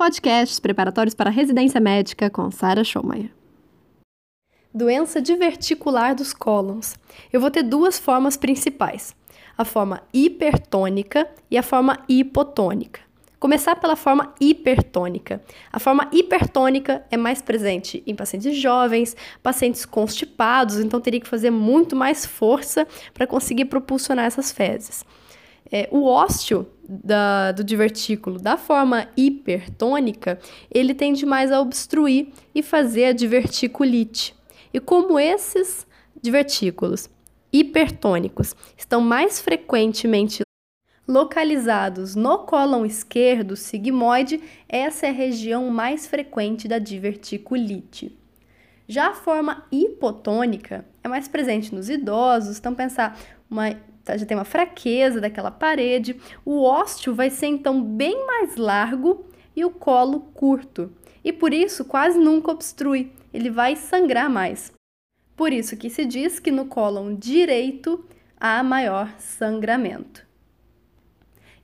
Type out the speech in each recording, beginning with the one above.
Podcasts preparatórios para residência médica com Sara Schomayer. Doença diverticular dos cólons. Eu vou ter duas formas principais: a forma hipertônica e a forma hipotônica. Começar pela forma hipertônica. A forma hipertônica é mais presente em pacientes jovens, pacientes constipados, então teria que fazer muito mais força para conseguir propulsionar essas fezes. É, o ósteo da, do divertículo da forma hipertônica, ele tende mais a obstruir e fazer a diverticulite. E como esses divertículos hipertônicos estão mais frequentemente localizados no cólon esquerdo sigmoide, essa é a região mais frequente da diverticulite. Já a forma hipotônica é mais presente nos idosos, então pensar uma tá, já tem uma fraqueza daquela parede, o ósteo vai ser então bem mais largo e o colo curto. E por isso quase nunca obstrui, ele vai sangrar mais. Por isso que se diz que no cólon direito há maior sangramento.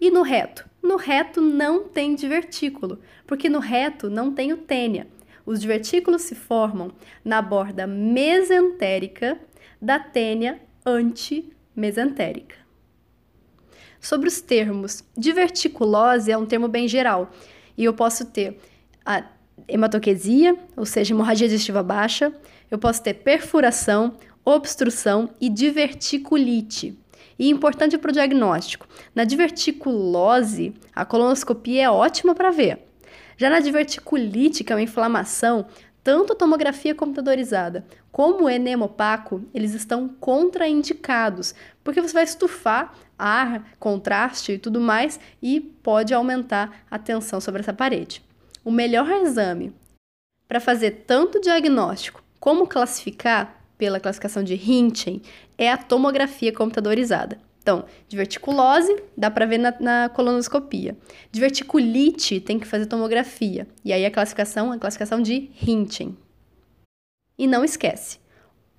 E no reto? No reto não tem divertículo, porque no reto não tem o tênia. Os divertículos se formam na borda mesentérica da tênia antimesentérica. Sobre os termos, diverticulose é um termo bem geral, e eu posso ter a hematoquesia, ou seja, hemorragia digestiva baixa, eu posso ter perfuração, obstrução e diverticulite. E importante para o diagnóstico: na diverticulose, a colonoscopia é ótima para ver. Já na diverticulite, que é uma inflamação, tanto a tomografia computadorizada como o enema opaco, eles estão contraindicados, porque você vai estufar ar, contraste e tudo mais e pode aumentar a tensão sobre essa parede. O melhor exame para fazer tanto diagnóstico como classificar pela classificação de Hinchen é a tomografia computadorizada. Então, diverticulose dá para ver na, na, colonoscopia. Diverticulite tem que fazer tomografia. E aí a classificação é a classificação de Hinchen. E não esquece,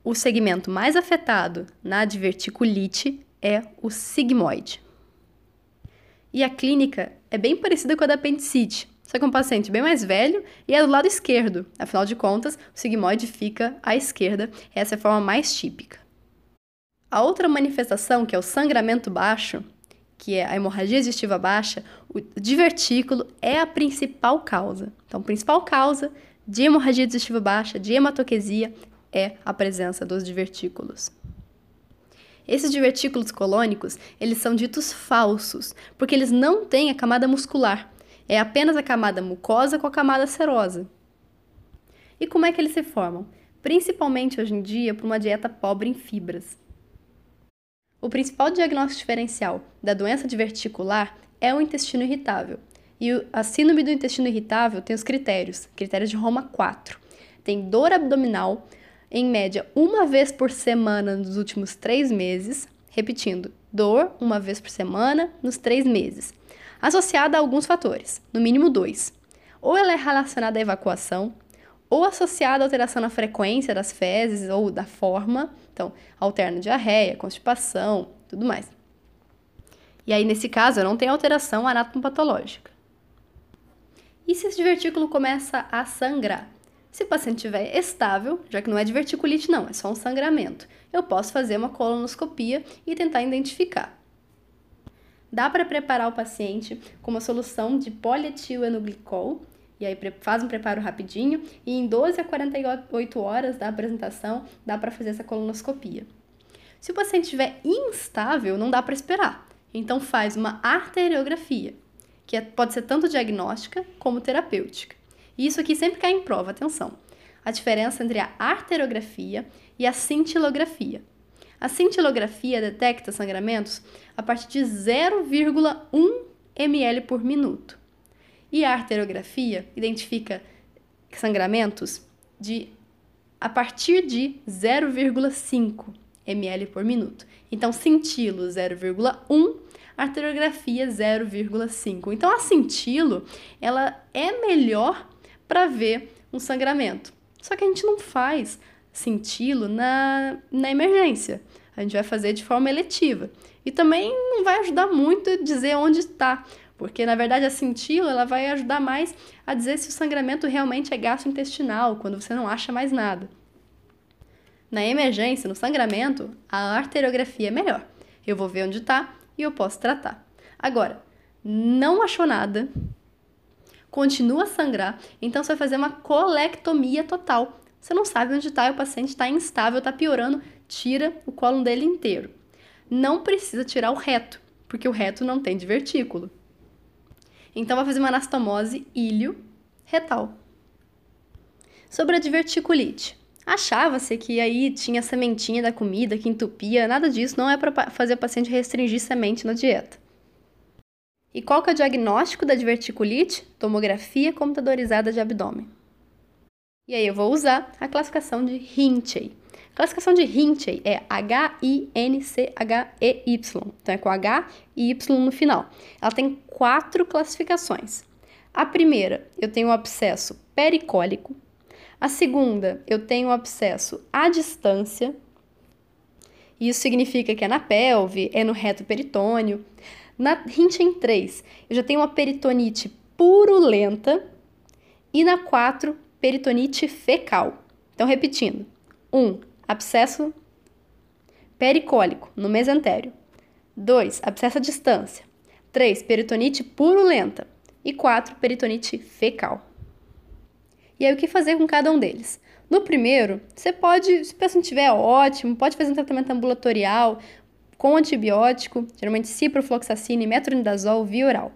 o segmento mais afetado na diverticulite é o sigmoide. E a clínica é bem parecida com a da apendicite, só que é um paciente bem mais velho e é do lado esquerdo. Afinal de contas, o sigmoide fica à esquerda. Essa é a forma mais típica. A outra manifestação, que é o sangramento baixo, que é a hemorragia digestiva baixa, o divertículo é a principal causa. Então, a principal causa de hemorragia digestiva baixa, de hematoquesia, é a presença dos divertículos. Esses divertículos colônicos, eles são ditos falsos, porque eles não têm a camada muscular. É apenas a camada mucosa com a camada serosa. E como é que eles se formam? Principalmente hoje em dia por uma dieta pobre em fibras. O principal diagnóstico diferencial da doença diverticular é o intestino irritável. E a síndrome do intestino irritável tem os critérios, critérios de Roma 4. Tem dor abdominal, em média uma vez por semana nos últimos três meses, repetindo, dor uma vez por semana nos três meses associada a alguns fatores, no mínimo dois. Ou ela é relacionada à evacuação, ou associada à alteração na frequência das fezes ou da forma, então alterna diarreia, constipação, tudo mais. E aí, nesse caso, não tem alteração anatomopatológica. E se esse divertículo começa a sangrar? Se o paciente estiver estável, já que não é diverticulite não, é só um sangramento, eu posso fazer uma colonoscopia e tentar identificar. Dá para preparar o paciente com uma solução de polietilenglicol, e aí faz um preparo rapidinho, e em 12 a 48 horas da apresentação dá para fazer essa colonoscopia. Se o paciente estiver instável, não dá para esperar. Então faz uma arteriografia, que é, pode ser tanto diagnóstica como terapêutica. E isso aqui sempre cai em prova, atenção. A diferença entre a arteriografia e a cintilografia. A cintilografia detecta sangramentos a partir de 0,1 ml por minuto. E a arteriografia identifica sangramentos de a partir de 0,5 ml por minuto. Então, cintilo 0,1, arteriografia 0,5. Então, a cintilo, ela é melhor para ver um sangramento. Só que a gente não faz cintilo na, na emergência. A gente vai fazer de forma eletiva. E também não vai ajudar muito dizer onde está, porque na verdade a cintila ela vai ajudar mais a dizer se o sangramento realmente é gastrointestinal, quando você não acha mais nada. Na emergência, no sangramento, a arteriografia é melhor. Eu vou ver onde está e eu posso tratar. Agora, não achou nada, continua a sangrar, então você vai fazer uma colectomia total. Você não sabe onde está, o paciente está instável, está piorando, tira o colo dele inteiro. Não precisa tirar o reto, porque o reto não tem divertículo. Então vai fazer uma anastomose ilho-retal. Sobre a diverticulite. Achava-se que aí tinha sementinha da comida que entupia, nada disso, não é para fazer o paciente restringir semente na dieta. E qual que é o diagnóstico da diverticulite? Tomografia computadorizada de abdômen. E aí eu vou usar a classificação de Hinchey. Classificação de Hinchey é H-I-N-C-H-E-Y. Então é com H e Y no final. Ela tem quatro classificações. A primeira, eu tenho o abscesso pericólico. A segunda, eu tenho o abscesso à distância. Isso significa que é na pelve, é no reto peritônio. Na Hinchey 3, eu já tenho uma peritonite purulenta. E na 4, peritonite fecal. Então, repetindo: 1. Um, abscesso pericólico no mesentério. 2. Abscesso à distância. 3. Peritonite purulenta. E 4. Peritonite fecal. E aí, o que fazer com cada um deles? No primeiro, você pode, se o paciente estiver ótimo, pode fazer um tratamento ambulatorial com antibiótico, geralmente ciprofloxacina e metronidazol via oral.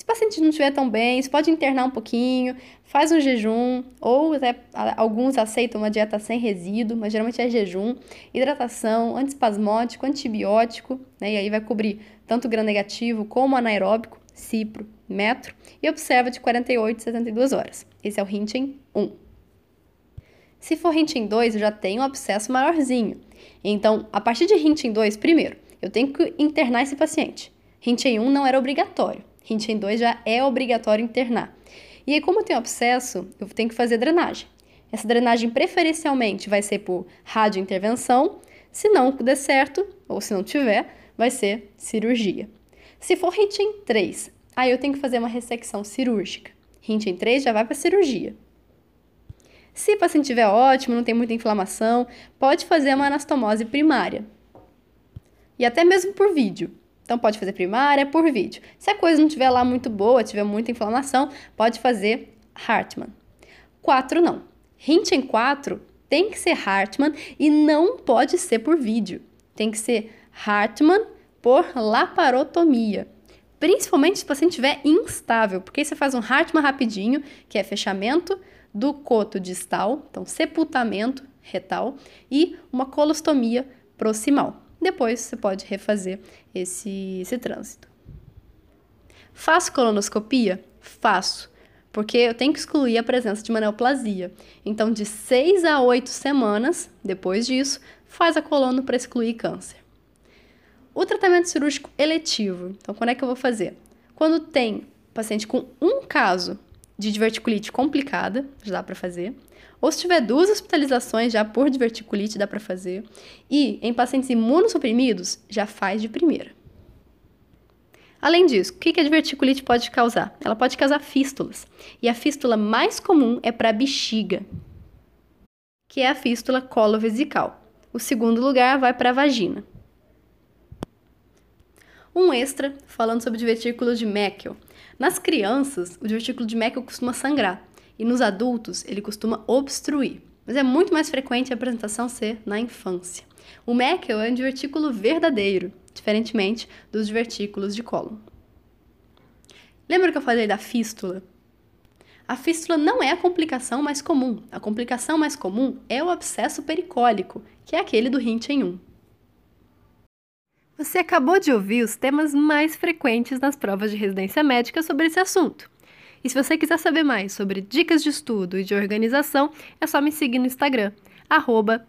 Se o paciente não estiver tão bem, você pode internar um pouquinho, faz um jejum, ou até alguns aceitam uma dieta sem resíduo, mas geralmente é jejum, hidratação, antispasmódico, antibiótico, né? E aí vai cobrir tanto gram negativo como anaeróbico, cipro, metro, e observa de 48 a 72 horas. Esse é o Hinchen 1. Se for Hinchen 2, eu já tenho um abscesso maiorzinho. Então, a partir de Hinchen 2, primeiro, eu tenho que internar esse paciente. Hinchen 1 não era obrigatório. Hinchen 2 já é obrigatório internar. E aí, como eu tenho abscesso, eu tenho que fazer drenagem. Essa drenagem preferencialmente vai ser por radiointervenção. Se não der certo, ou se não tiver, vai ser cirurgia. Se for Hinchen 3, aí eu tenho que fazer uma ressecção cirúrgica. Hinchen 3 já vai para cirurgia. Se o paciente estiver ótimo, não tem muita inflamação, pode fazer uma anastomose primária. E até mesmo por vídeo. Então pode fazer primária por vídeo. Se a coisa não estiver lá muito boa, tiver muita inflamação, pode fazer Hartmann. 4 não. Hinchen 4 tem que ser Hartmann e não pode ser por vídeo. Tem que ser Hartmann por laparotomia. Principalmente se o paciente estiver instável, porque aí você faz um Hartmann rapidinho, que é fechamento do coto distal, então sepultamento retal, e uma colostomia proximal. Depois você pode refazer esse, esse trânsito. Faço colonoscopia? Faço, porque eu tenho que excluir a presença de uma neoplasia. Então, de 6 a 8 semanas depois disso, faz a colono para excluir câncer. O tratamento cirúrgico eletivo. Então, quando é que eu vou fazer? Quando tem paciente com um caso de diverticulite complicada, já dá para fazer. Ou se tiver duas hospitalizações já por diverticulite, dá para fazer. E em pacientes imunossuprimidos, já faz de primeira. Além disso, o que a diverticulite pode causar? Ela pode causar fístulas. E a fístula mais comum é para a bexiga, que é a fístula colovesical. O segundo lugar vai para a vagina. Um extra falando sobre divertículo de Meckel. Nas crianças, o divertículo de Meckel costuma sangrar e nos adultos ele costuma obstruir, mas é muito mais frequente a apresentação ser na infância. O Meckel é um divertículo verdadeiro, diferentemente dos divertículos de cólon. Lembra que eu falei da fístula? A fístula não é a complicação mais comum. A complicação mais comum é o abscesso pericólico, que é aquele do Hinchen 1. Você acabou de ouvir os temas mais frequentes nas provas de residência médica sobre esse assunto. E se você quiser saber mais sobre dicas de estudo e de organização, é só me seguir no Instagram, arroba.